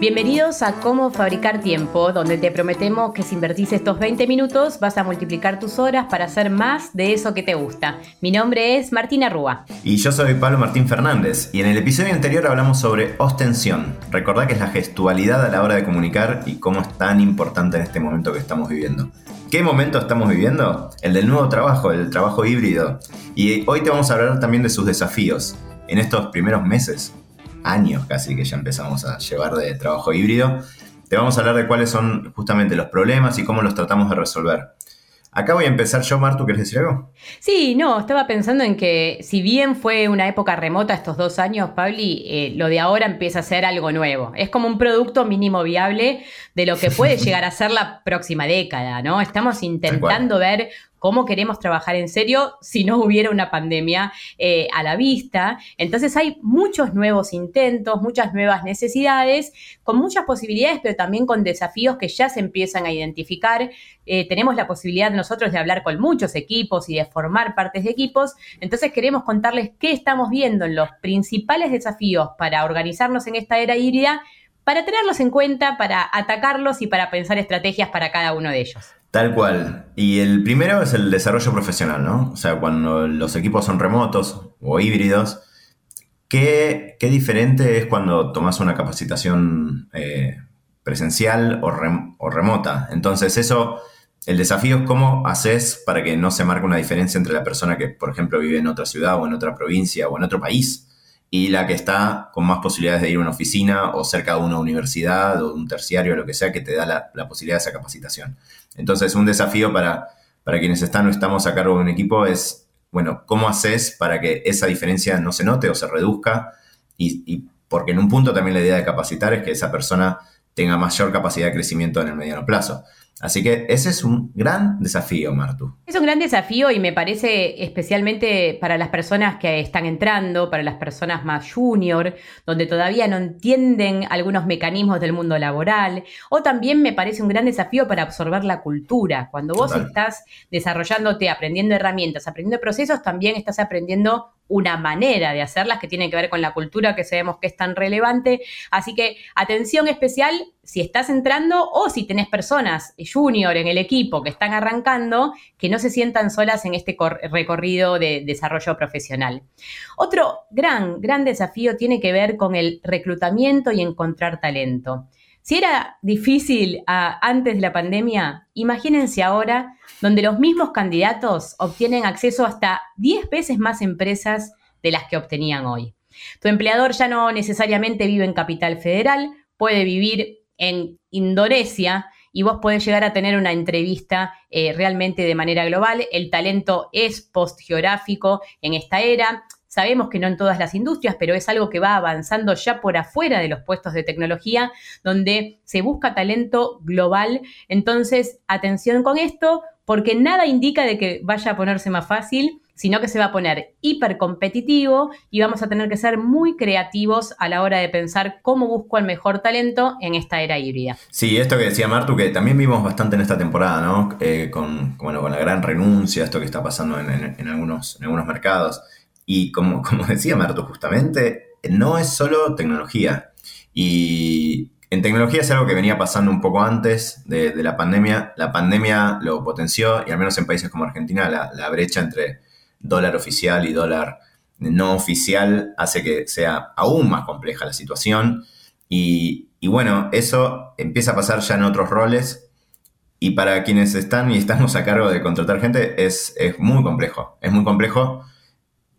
Bienvenidos a Cómo Fabricar Tiempo, donde te prometemos que si invertís estos 20 minutos vas a multiplicar tus horas para hacer más de eso que te gusta. Mi nombre es Martina Rúa. Y yo soy Pablo Martín Fernández, y en el episodio anterior hablamos sobre ostensión. Recordá que es la gestualidad a la hora de comunicar y cómo es tan importante en este momento que estamos viviendo. ¿Qué momento estamos viviendo? El del nuevo trabajo, el trabajo híbrido. Y hoy te vamos a hablar también de sus desafíos en estos primeros meses años casi que ya empezamos a llevar de trabajo híbrido, te vamos a hablar de cuáles son justamente los problemas y cómo los tratamos de resolver. Acá voy a empezar yo, Martu, ¿quieres decir algo? Sí, no, estaba pensando en que si bien fue una época remota estos dos años, Pabli, eh, lo de ahora empieza a ser algo nuevo. Es como un producto mínimo viable de lo que puede llegar a ser la próxima década, ¿no? Estamos intentando ver cómo queremos trabajar en serio si no hubiera una pandemia eh, a la vista. Entonces hay muchos nuevos intentos, muchas nuevas necesidades, con muchas posibilidades, pero también con desafíos que ya se empiezan a identificar. Eh, tenemos la posibilidad nosotros de hablar con muchos equipos y de formar partes de equipos. Entonces queremos contarles qué estamos viendo en los principales desafíos para organizarnos en esta era híbrida para tenerlos en cuenta, para atacarlos y para pensar estrategias para cada uno de ellos. Tal cual. Y el primero es el desarrollo profesional, ¿no? O sea, cuando los equipos son remotos o híbridos, ¿qué, diferente es cuando tomas una capacitación eh, presencial o, o, remota? Entonces, eso, el desafío es cómo haces para que no se marque una diferencia entre la persona que, por ejemplo, vive en otra ciudad o en otra provincia o en otro país y la que está con más posibilidades de ir a una oficina o cerca de una universidad o un terciario o lo que sea que te da la, posibilidad de esa capacitación. Entonces, un desafío para, para quienes están o estamos a cargo de un equipo es, bueno, ¿cómo haces para que esa diferencia no se note o se reduzca? Y, y porque en un punto también la idea de capacitar es que esa persona tenga mayor capacidad de crecimiento en el mediano plazo. Así que ese es un gran desafío, Martu. Es un gran desafío y me parece especialmente para las personas que están entrando, para las personas más junior, donde todavía no entienden algunos mecanismos del mundo laboral, o también me parece un gran desafío para absorber la cultura. Cuando vos estás desarrollándote, aprendiendo herramientas, aprendiendo procesos, también estás aprendiendo una manera de hacerlas que tiene que ver con la cultura que sabemos que es tan relevante. Así que atención especial si estás entrando o si tenés personas junior en el equipo que están arrancando, que no se sientan solas en este recorrido de desarrollo profesional. Otro gran, gran desafío tiene que ver con el reclutamiento y encontrar talento. Si era difícil ah, antes de la pandemia, imagínense ahora donde los mismos candidatos obtienen acceso hasta 10 veces más empresas de las que obtenían hoy. Tu empleador ya no necesariamente vive en Capital Federal, puede vivir en Indonesia y vos podés llegar a tener una entrevista eh, realmente de manera global. El talento es post-geográfico en esta era. Sabemos que no en todas las industrias, pero es algo que va avanzando ya por afuera de los puestos de tecnología, donde se busca talento global. Entonces, atención con esto, porque nada indica de que vaya a ponerse más fácil sino que se va a poner hiper competitivo y vamos a tener que ser muy creativos a la hora de pensar cómo busco el mejor talento en esta era híbrida. Sí, esto que decía Martu, que también vimos bastante en esta temporada, ¿no? Eh, con, bueno, con la gran renuncia, esto que está pasando en, algunos, en algunos mercados. Y como, como decía Martu, justamente, no es solo tecnología. Y en tecnología es algo que venía pasando un poco antes de, la pandemia. La pandemia lo potenció y al menos en países como Argentina la, la brecha entre dólar oficial y dólar no oficial hace que sea aún más compleja la situación. Y, bueno, eso empieza a pasar ya en otros roles. Y para quienes están y estamos a cargo de contratar gente, es, es muy complejo. Es muy complejo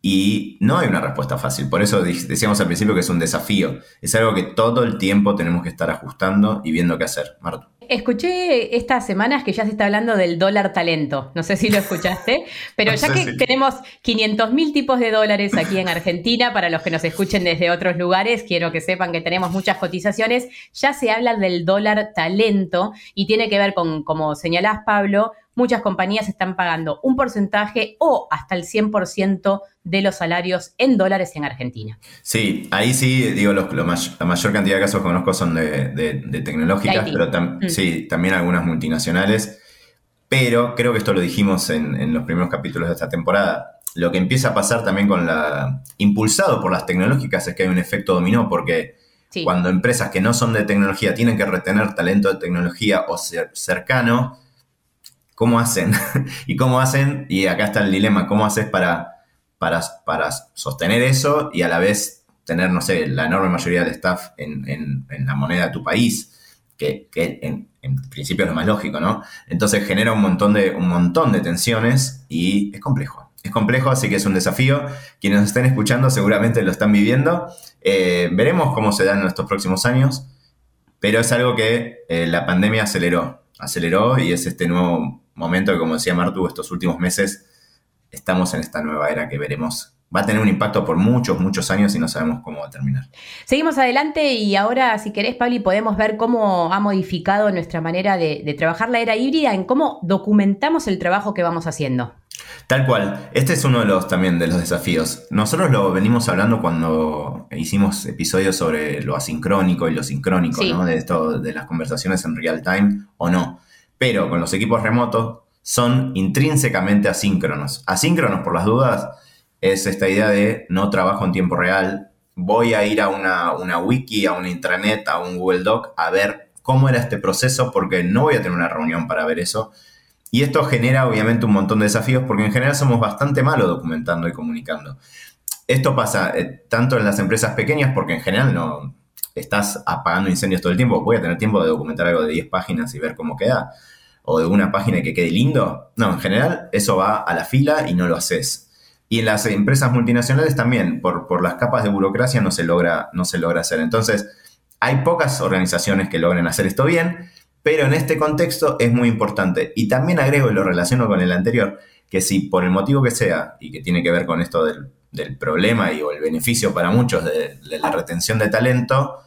y no hay una respuesta fácil. Por eso decíamos al principio que es un desafío. Es algo que todo el tiempo tenemos que estar ajustando y viendo qué hacer. Marto. Escuché estas semanas que ya se está hablando del dólar talento. No sé si lo escuchaste, pero ya que tenemos 500 mil tipos de dólares aquí en Argentina, para los que nos escuchen desde otros lugares, quiero que sepan que tenemos muchas cotizaciones, ya se habla del dólar talento y tiene que ver con, como señalás Pablo, muchas compañías están pagando un porcentaje o hasta el 100% de los salarios en dólares en Argentina. Sí, ahí sí, digo, la mayor cantidad de casos que conozco son de, tecnológicas, pero mm. sí, también algunas multinacionales. Pero creo que esto lo dijimos en, los primeros capítulos de esta temporada. Lo que empieza a pasar también con la. impulsado por las tecnológicas es que hay un efecto dominó, porque cuando empresas que no son de tecnología tienen que retener talento de tecnología o ser cercano, ¿cómo hacen? ¿Y cómo hacen? Y acá está el dilema, ¿cómo haces para, para, para sostener eso y a la vez tener, no sé, la enorme mayoría del staff en, la moneda de tu país? Que, en, en, principio es lo más lógico, ¿no? Entonces genera un montón, de, un montón de tensiones y es complejo. Es complejo, así que es un desafío. Quienes nos estén escuchando seguramente lo están viviendo. Eh, veremos cómo se dan en estos próximos años, pero es algo que eh, la pandemia aceleró. Aceleró y es este nuevo momento que, como decía Martu, estos últimos meses estamos en esta nueva era que veremos va a tener un impacto por muchos, muchos años y no sabemos cómo va a terminar. Seguimos adelante y ahora, si querés, Pablo, podemos ver cómo ha modificado nuestra manera de, trabajar la era híbrida en cómo documentamos el trabajo que vamos haciendo. Tal cual. Este es uno de los también de los desafíos. Nosotros lo venimos hablando cuando hicimos episodios sobre lo asincrónico y lo sincrónico, ¿no? De esto, de las conversaciones en real time o no. Pero con los equipos remotos son intrínsecamente asíncronos. Asíncronos por las dudas es esta idea de no trabajo en tiempo real, voy a ir a una, wiki, a una intranet, a un Google Doc a ver cómo era este proceso porque no voy a tener una reunión para ver eso. Y esto genera obviamente un montón de desafíos porque en general somos bastante malos documentando y comunicando. Esto pasa eh, tanto en las empresas pequeñas porque en general no estás apagando incendios todo el tiempo. Voy a tener tiempo de documentar algo de 10 páginas y ver cómo queda. O de una página que quede lindo. No, en general eso va a la fila y no lo haces. Y en las empresas multinacionales también, por, por las capas de burocracia no se, logra, no se logra hacer. Entonces, hay pocas organizaciones que logren hacer esto bien, pero en este contexto es muy importante. Y también agrego y lo relaciono con el anterior, que si por el motivo que sea, y que tiene que ver con esto del, problema y o el beneficio para muchos de, la retención de talento,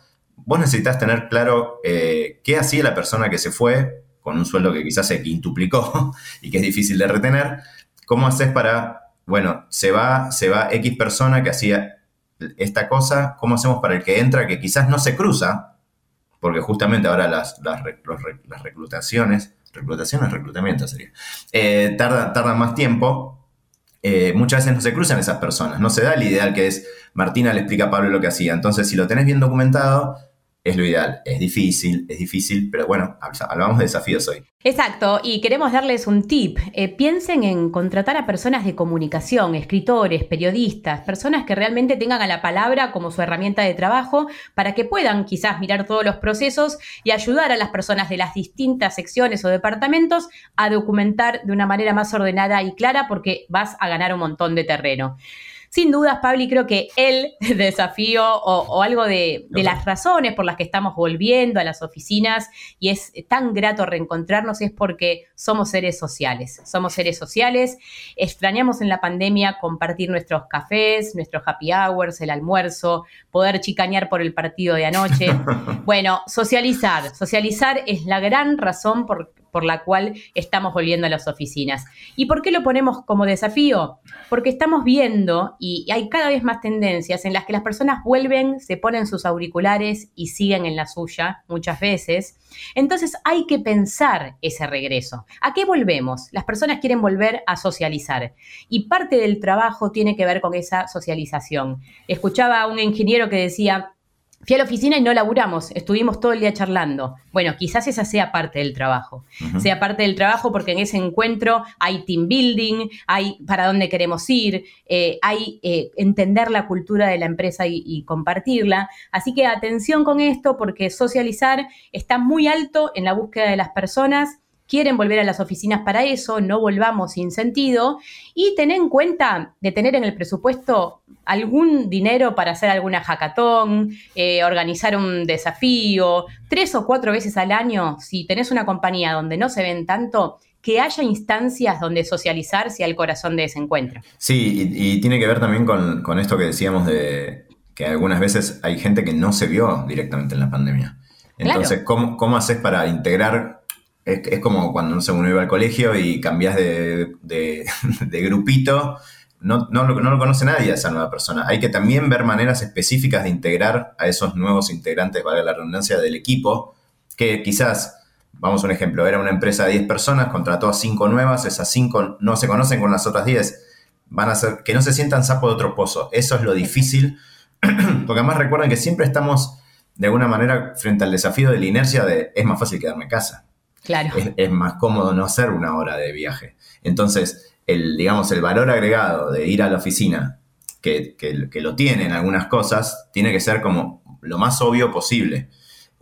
vos necesitas tener claro eh, qué hacía la persona que se fue con un sueldo que quizás se quintuplicó y que es difícil de retener, cómo haces para bueno, se va, se va X persona que hacía esta cosa, ¿cómo hacemos para el que entra que quizás no se cruza? Porque justamente ahora las, las, reclutaciones, reclutaciones, reclutamiento sería, eh, tardan, más tiempo. Eh, muchas veces no se cruzan esas personas, no se da el ideal que es Martina le explica a Pablo lo que hacía. Entonces, si lo tenés bien documentado, es lo ideal. Es difícil, es difícil, pero bueno, hablamos de desafíos hoy. Exacto, y queremos darles un tip. Eh, piensen en contratar a personas de comunicación, escritores, periodistas, personas que realmente tengan a la palabra como su herramienta de trabajo para que puedan quizás mirar todos los procesos y ayudar a las personas de las distintas secciones o departamentos a documentar de una manera más ordenada y clara porque vas a ganar un montón de terreno. Sin dudas, Pablo, creo que el desafío o, algo de, las razones por las que estamos volviendo a las oficinas y es tan grato reencontrarnos es porque somos seres sociales. Somos seres sociales. Extrañamos en la pandemia compartir nuestros cafés, nuestros happy hours, el almuerzo, poder chicañar por el partido de anoche. Bueno, socializar. Socializar es la gran razón por, por la cual estamos volviendo a las oficinas. ¿Y por qué lo ponemos como desafío? Porque estamos viendo y hay cada vez más tendencias en las que las personas vuelven, se ponen sus auriculares y siguen en la suya muchas veces. Entonces hay que pensar ese regreso. ¿A qué volvemos? Las personas quieren volver a socializar y parte del trabajo tiene que ver con esa socialización. Escuchaba a un ingeniero que decía, Fui a la oficina y no laburamos, estuvimos todo el día charlando. Bueno, quizás esa sea parte del trabajo. Sea parte del trabajo porque en ese encuentro hay team building, hay para dónde queremos ir, eh, hay eh, entender la cultura de la empresa y compartirla. Así que atención con esto porque socializar está muy alto en la búsqueda de las personas quieren volver a las oficinas para eso, no volvamos sin sentido, y tener en cuenta de tener en el presupuesto algún dinero para hacer alguna hackathon, eh, organizar un desafío, tres o cuatro veces al año, si tenés una compañía donde no se ven tanto, que haya instancias donde socializar sea el corazón de ese encuentro. Sí, y, tiene que ver también con, esto que decíamos de que algunas veces hay gente que no se vio directamente en la pandemia. Entonces, ¿cómo, ¿cómo haces para integrar es, como cuando no sé, uno iba al colegio y cambias de, grupito. No, no, no, lo conoce nadie a esa nueva persona. Hay que también ver maneras específicas de integrar a esos nuevos integrantes, valga la redundancia, del equipo, que quizás Vamos a un ejemplo, era una empresa de 10 personas, contrató a 5 nuevas, esas 5 no se conocen con las otras 10, van a ser que no se sientan sapo de otro pozo. Eso es lo difícil, porque además recuerden que siempre estamos de alguna manera frente al desafío de la inercia de es más fácil quedarme en casa. Claro. Es, más cómodo no hacer una hora de viaje. Entonces, el, digamos, el valor agregado de ir a la oficina, que, que lo tiene en algunas cosas, tiene que ser como lo más obvio posible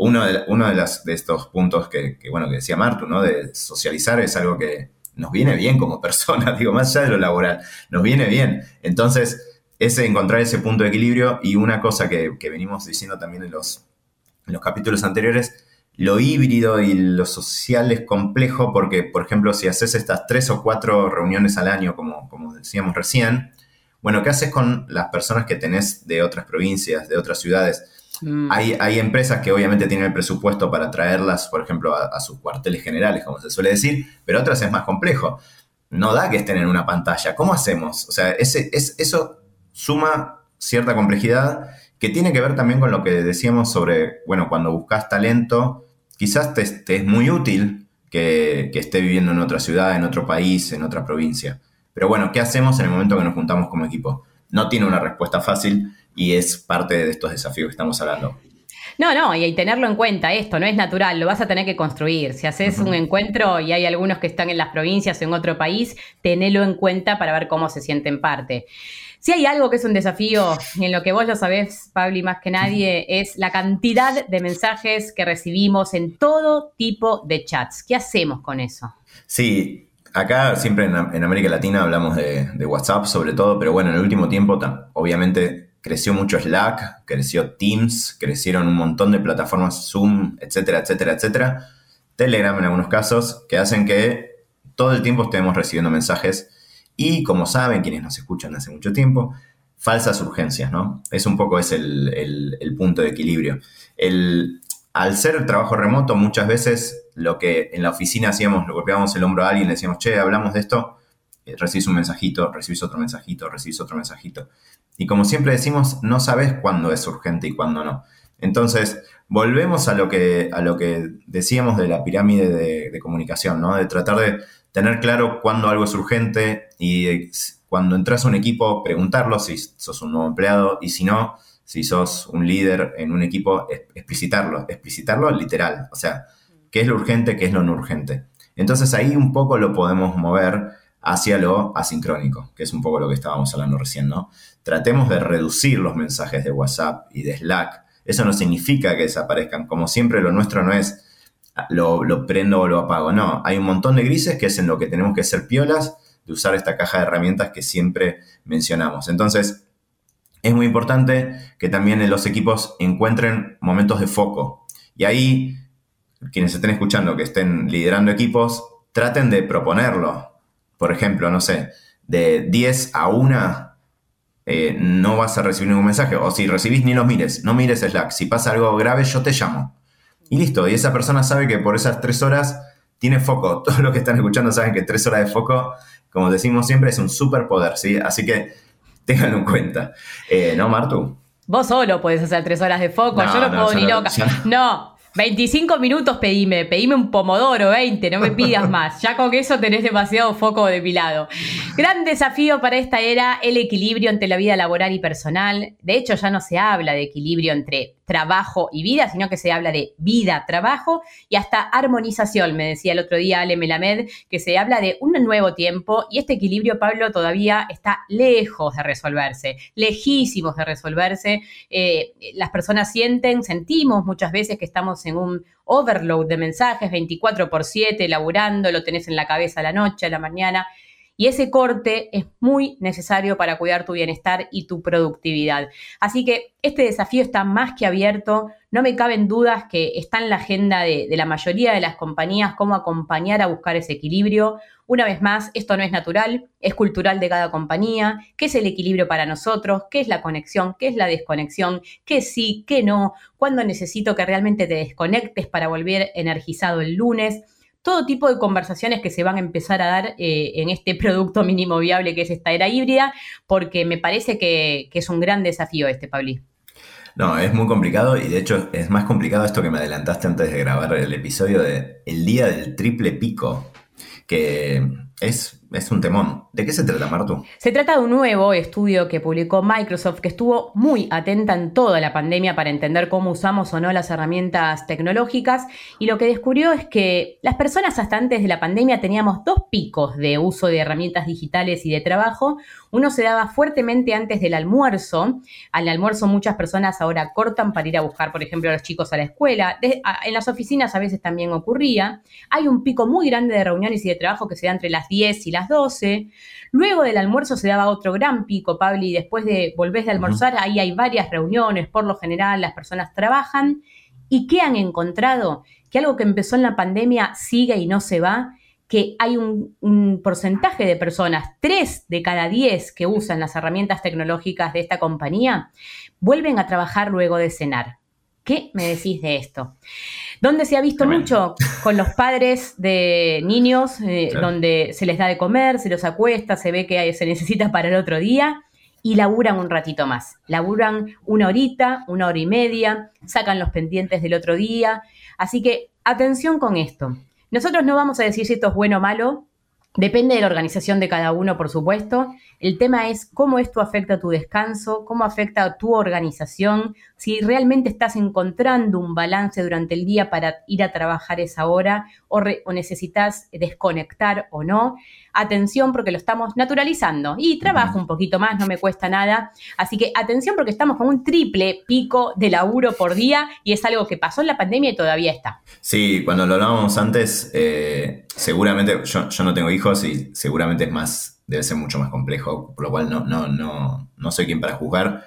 uno de, uno de, las, de estos puntos que, bueno, que decía Martu, ¿no? De socializar es algo que nos viene bien como personas, digo, más allá de lo laboral, nos viene bien. Entonces, ese encontrar ese punto de equilibrio y una cosa que, venimos diciendo también en los, en los capítulos anteriores, lo híbrido y lo social es complejo porque, por ejemplo, si haces estas tres o cuatro reuniones al año, como, como decíamos recién, bueno, ¿qué haces con las personas que tenés de otras provincias, de otras ciudades? Mm. Hay, empresas que obviamente tienen el presupuesto para traerlas, por ejemplo, a, sus cuarteles generales, como se suele decir, pero otras es más complejo. No da que estén en una pantalla. ¿Cómo hacemos? O sea, ese, es, eso suma cierta complejidad que tiene que ver también con lo que decíamos sobre, bueno, cuando buscas talento, quizás te, es muy útil que, que, esté viviendo en otra ciudad, en otro país, en otra provincia. Pero bueno, ¿qué hacemos en el momento que nos juntamos como equipo? No tiene una respuesta fácil y es parte de estos desafíos que estamos hablando. No, no, y tenerlo en cuenta, esto no es natural, lo vas a tener que construir. Si haces un encuentro y hay algunos que están en las provincias o en otro país, tenelo en cuenta para ver cómo se sienten parte. Si hay algo que es un desafío, y en lo que vos lo sabés, Pablo, más que nadie, es la cantidad de mensajes que recibimos en todo tipo de chats. ¿Qué hacemos con eso? Sí, acá siempre en, América Latina hablamos de, de, WhatsApp sobre todo, pero bueno, en el último tiempo obviamente creció mucho Slack, creció Teams, crecieron un montón de plataformas Zoom, etcétera, etcétera, etcétera. Telegram en algunos casos, que hacen que todo el tiempo estemos recibiendo mensajes y, como saben quienes nos escuchan hace mucho tiempo, falsas urgencias, ¿no? Es un poco es el, punto de equilibrio. El, al ser trabajo remoto, muchas veces lo que en la oficina hacíamos, lo golpeábamos el hombro a alguien, le decíamos, che, hablamos de esto, eh, recibís un mensajito, recibís otro mensajito, recibís otro mensajito. Y como siempre decimos, no sabes cuándo es urgente y cuándo no. Entonces, volvemos a lo que, a lo que decíamos de la pirámide de, comunicación, ¿no? De tratar de tener claro cuándo algo es urgente y cuando entras a un equipo, preguntarlo si sos un nuevo empleado y si no, si sos un líder en un equipo, explicitarlo, explicitarlo literal. O sea, qué es lo urgente, qué es lo no urgente. Entonces ahí un poco lo podemos mover hacia lo asincrónico, que es un poco lo que estábamos hablando recién, ¿no? Tratemos de reducir los mensajes de WhatsApp y de Slack. Eso no significa que desaparezcan. Como siempre, lo nuestro no es lo, prendo o lo apago. No, hay un montón de grises que es en lo que tenemos que ser piolas de usar esta caja de herramientas que siempre mencionamos. Entonces, es muy importante que también los equipos encuentren momentos de foco. Y ahí, quienes estén escuchando, que estén liderando equipos, traten de proponerlo por ejemplo, no sé, de 10 a 1 eh, no vas a recibir ningún mensaje. O si recibís, ni los mires. No mires Slack. Si pasa algo grave, yo te llamo. Y listo. Y esa persona sabe que por esas 3 horas tiene foco. Todos los que están escuchando saben que 3 horas de foco, como decimos siempre, es un superpoder. ¿sí? Así que ténganlo en cuenta. Eh, ¿No, Martu? Vos solo puedes hacer 3 horas de foco. yo no, puedo ni loca. No, 25 minutos pedime, pedime un pomodoro, 20, no me pidas más. Ya con eso tenés demasiado foco de mi lado. Gran desafío para esta era el equilibrio entre la vida laboral y personal. De hecho, ya no se habla de equilibrio entre trabajo y vida, sino que se habla de vida, trabajo y hasta armonización. Me decía el otro día Ale Melamed que se habla de un nuevo tiempo y este equilibrio, Pablo, todavía está lejos de resolverse, lejísimos de resolverse. Eh, las personas sienten, sentimos muchas veces que estamos en un overload de mensajes 24 por 7, laburando, lo tenés en la cabeza a la noche, a la mañana. Y ese corte es muy necesario para cuidar tu bienestar y tu productividad. Así que este desafío está más que abierto. No me caben dudas que está en la agenda de, la mayoría de las compañías cómo acompañar a buscar ese equilibrio. Una vez más, esto no es natural, es cultural de cada compañía. ¿Qué es el equilibrio para nosotros? ¿Qué es la conexión? ¿Qué es la desconexión? ¿Qué sí? ¿Qué no? ¿Cuándo necesito que realmente te desconectes para volver energizado el lunes? Todo tipo de conversaciones que se van a empezar a dar eh, en este producto mínimo viable que es esta era híbrida, porque me parece que, que es un gran desafío este, Pabli. No, es muy complicado y de hecho es más complicado esto que me adelantaste antes de grabar el episodio de el día del triple pico, que es es un temón. ¿De qué se trata, Martu? Se trata de un nuevo estudio que publicó Microsoft que estuvo muy atenta en toda la pandemia para entender cómo usamos o no las herramientas tecnológicas y lo que descubrió es que las personas hasta antes de la pandemia teníamos dos picos de uso de herramientas digitales y de trabajo. Uno se daba fuertemente antes del almuerzo. Al almuerzo muchas personas ahora cortan para ir a buscar, por ejemplo, a los chicos a la escuela. en las oficinas a veces también ocurría. Hay un pico muy grande de reuniones y de trabajo que se da entre las 10 y las 12. Luego del almuerzo se daba otro gran pico, Pablo, y después de volvés de almorzar, ahí hay varias reuniones, por lo general las personas trabajan. ¿Y qué han encontrado? Que algo que empezó en la pandemia sigue y no se va, que hay un, un, porcentaje de personas, 3 de cada 10 que usan las herramientas tecnológicas de esta compañía, vuelven a trabajar luego de cenar. ¿Qué me decís de esto? Donde se ha visto mucho con los padres de niños, eh, donde se les da de comer, se los acuesta, se ve que se necesita para el otro día y laburan un ratito más. Laburan una horita, una hora y media, sacan los pendientes del otro día. Así que atención con esto. Nosotros no vamos a decir si esto es bueno o malo, Depende de la organización de cada uno, por supuesto. El tema es cómo esto afecta a tu descanso, cómo afecta a tu organización, si realmente estás encontrando un balance durante el día para ir a trabajar esa hora o, necesitas desconectar o no. Atención porque lo estamos naturalizando y trabajo un poquito más, no me cuesta nada. Así que atención porque estamos con un triple pico de laburo por día y es algo que pasó en la pandemia y todavía está. Sí, cuando lo hablábamos antes, eh, seguramente yo, yo no tengo hijos y seguramente es más, debe ser mucho más complejo, por lo cual no, no, no, no soy quien para juzgar.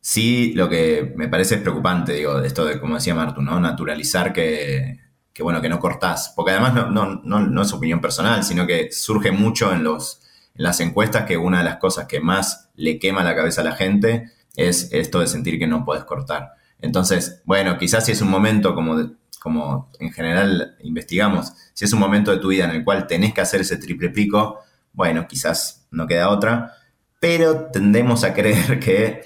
Sí, lo que me parece preocupante, digo, esto de, como decía Martu, ¿no? Naturalizar que, que bueno, que no cortás. Porque además no, no, no, no, es opinión personal, sino que surge mucho en, los, en las encuestas que una de las cosas que más le quema la cabeza a la gente es esto de sentir que no puedes cortar. Entonces, bueno, quizás si es un momento como, como en general investigamos, si es un momento de tu vida en el cual tenés que hacer ese triple pico, bueno, quizás no queda otra, pero tendemos a creer que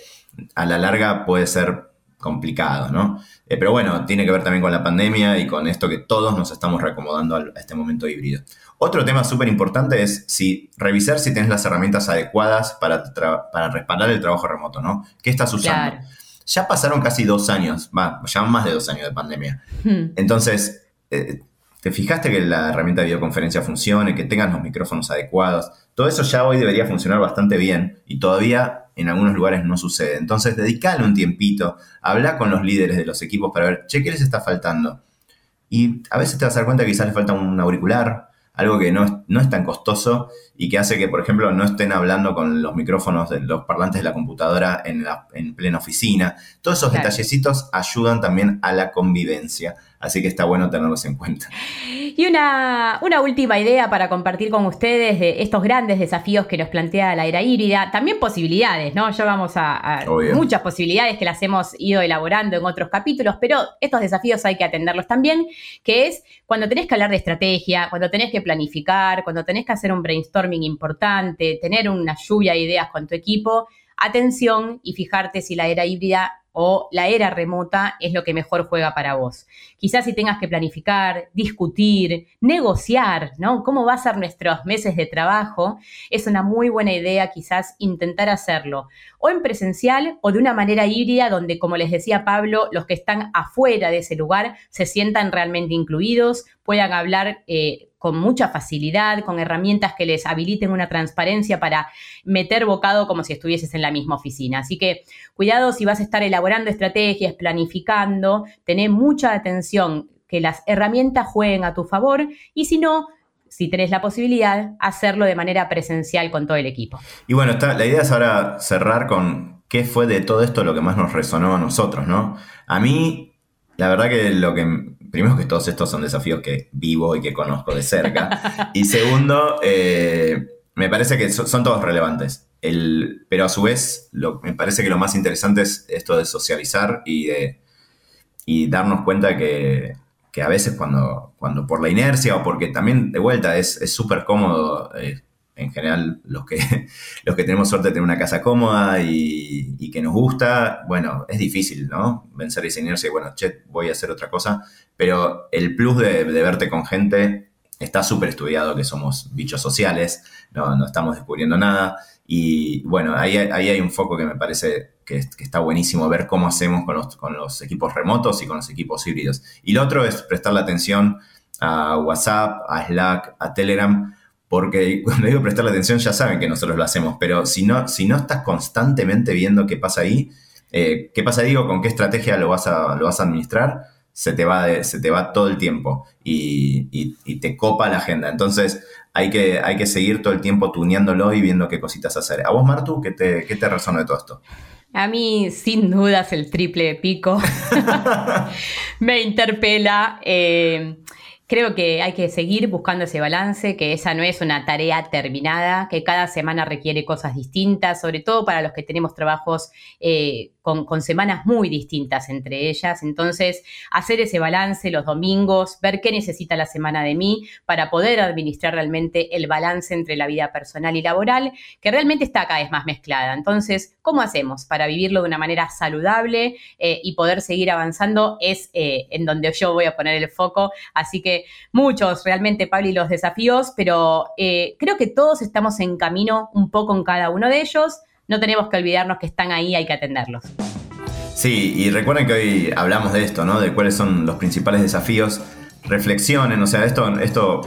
a la larga puede ser complicado, ¿no? Eh, pero bueno, tiene que ver también con la pandemia y con esto que todos nos estamos reacomodando a, este momento híbrido. Otro tema súper importante es si revisar si tienes las herramientas adecuadas para, para respaldar el trabajo remoto, ¿no? ¿Qué estás usando? Ya pasaron casi dos años, va, ya más de dos años de pandemia. Hmm. Entonces, eh, ¿te fijaste que la herramienta de videoconferencia funcione, que tengas los micrófonos adecuados? Todo eso ya hoy debería funcionar bastante bien y todavía en algunos lugares no sucede. Entonces, dedicale un tiempito, habla con los líderes de los equipos para ver, che, ¿qué les está faltando? Y a veces te vas a dar cuenta que quizás les falta un auricular, algo que no es, no es tan costoso y que hace que, por ejemplo, no estén hablando con los micrófonos de los parlantes de la computadora en, la, en plena oficina. Todos esos detallecitos ayudan también a la convivencia. Así que está bueno tenerlos en cuenta. Y una, una, última idea para compartir con ustedes de estos grandes desafíos que nos plantea la era híbrida. También posibilidades, ¿no? Ya vamos a, muchas posibilidades que las hemos ido elaborando en otros capítulos, pero estos desafíos hay que atenderlos también, que es cuando tenés que hablar de estrategia, cuando tenés que planificar, cuando tenés que hacer un brainstorming importante, tener una lluvia de ideas con tu equipo, atención y fijarte si la era híbrida o la era remota es lo que mejor juega para vos. Quizás si tengas que planificar, discutir, negociar, ¿no? ¿Cómo va a ser nuestros meses de trabajo? Es una muy buena idea quizás intentar hacerlo o en presencial o de una manera híbrida donde, como les decía Pablo, los que están afuera de ese lugar se sientan realmente incluidos, puedan hablar eh, con mucha facilidad, con herramientas que les habiliten una transparencia para meter bocado como si estuvieses en la misma oficina. Así que cuidado si vas a estar elaborando estrategias, planificando, tené mucha atención que las herramientas jueguen a tu favor y si no, si tenés la posibilidad, hacerlo de manera presencial con todo el equipo. Y bueno, está, la idea es ahora cerrar con qué fue de todo esto lo que más nos resonó a nosotros, ¿no? A mí, la verdad que lo que primero que todos estos son desafíos que vivo y que conozco de cerca. y segundo, eh, me parece que son, todos relevantes. El, pero a su vez, lo, me parece que lo más interesante es esto de socializar y de y darnos cuenta que, que a veces cuando, cuando por la inercia o porque también de vuelta es súper cómodo, eh, en general los que, los que tenemos suerte de tener una casa cómoda y, que nos gusta, bueno, es difícil, ¿no? Vencer y bueno, che, voy a hacer otra cosa, pero el plus de, verte con gente está súper estudiado que somos bichos sociales, no, no estamos descubriendo nada y bueno, ahí, ahí hay un foco que me parece que, está buenísimo ver cómo hacemos con los, con los equipos remotos y con los equipos híbridos. Y lo otro es prestarle atención a WhatsApp, a Slack, a Telegram, porque cuando digo prestarle atención ya saben que nosotros lo hacemos, pero si no, si no estás constantemente viendo qué pasa ahí, eh, qué pasa, digo, con qué estrategia lo vas a, lo vas a administrar, se te va, se te va todo el tiempo y, y te copa la agenda. Entonces, hay que, hay que seguir todo el tiempo tuneándolo y viendo qué cositas hacer. ¿A vos, Martu, qué te, qué te resonó de todo esto? A mí, sin dudas, el triple pico me interpela. Eh, Creo que hay que seguir buscando ese balance, que esa no es una tarea terminada, que cada semana requiere cosas distintas, sobre todo para los que tenemos trabajos eh, con, semanas muy distintas entre ellas. Entonces, hacer ese balance los domingos, ver qué necesita la semana de mí para poder administrar realmente el balance entre la vida personal y laboral, que realmente está cada vez más mezclada. Entonces, ¿cómo hacemos para vivirlo de una manera saludable eh, y poder seguir avanzando? Es eh, en donde yo voy a poner el foco. Así que muchos realmente, Pablo, y los desafíos, pero eh, creo que todos estamos en camino un poco en cada uno de ellos. No tenemos que olvidarnos que están ahí, hay que atenderlos. Sí, y recuerden que hoy hablamos de esto, ¿no? De cuáles son los principales desafíos. Reflexionen, o sea, esto, esto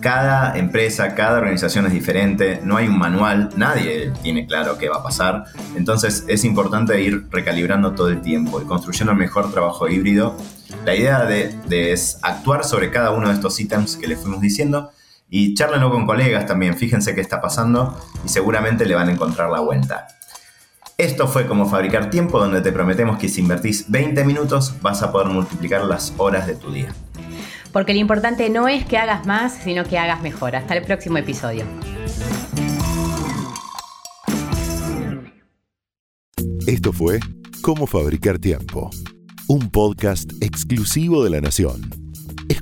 cada empresa, cada organización es diferente, no hay un manual, nadie tiene claro qué va a pasar. Entonces es importante ir recalibrando todo el tiempo y construyendo el mejor trabajo híbrido. La idea de, es actuar sobre cada uno de estos ítems que les fuimos diciendo y charlenlo con colegas también, fíjense qué está pasando y seguramente le van a encontrar la vuelta. Esto fue como fabricar tiempo, donde te prometemos que si invertís 20 minutos vas a poder multiplicar las horas de tu día porque lo importante no es que hagas más, sino que hagas mejor. Hasta el próximo episodio. Esto fue Cómo Fabricar Tiempo, un podcast exclusivo de La Nación.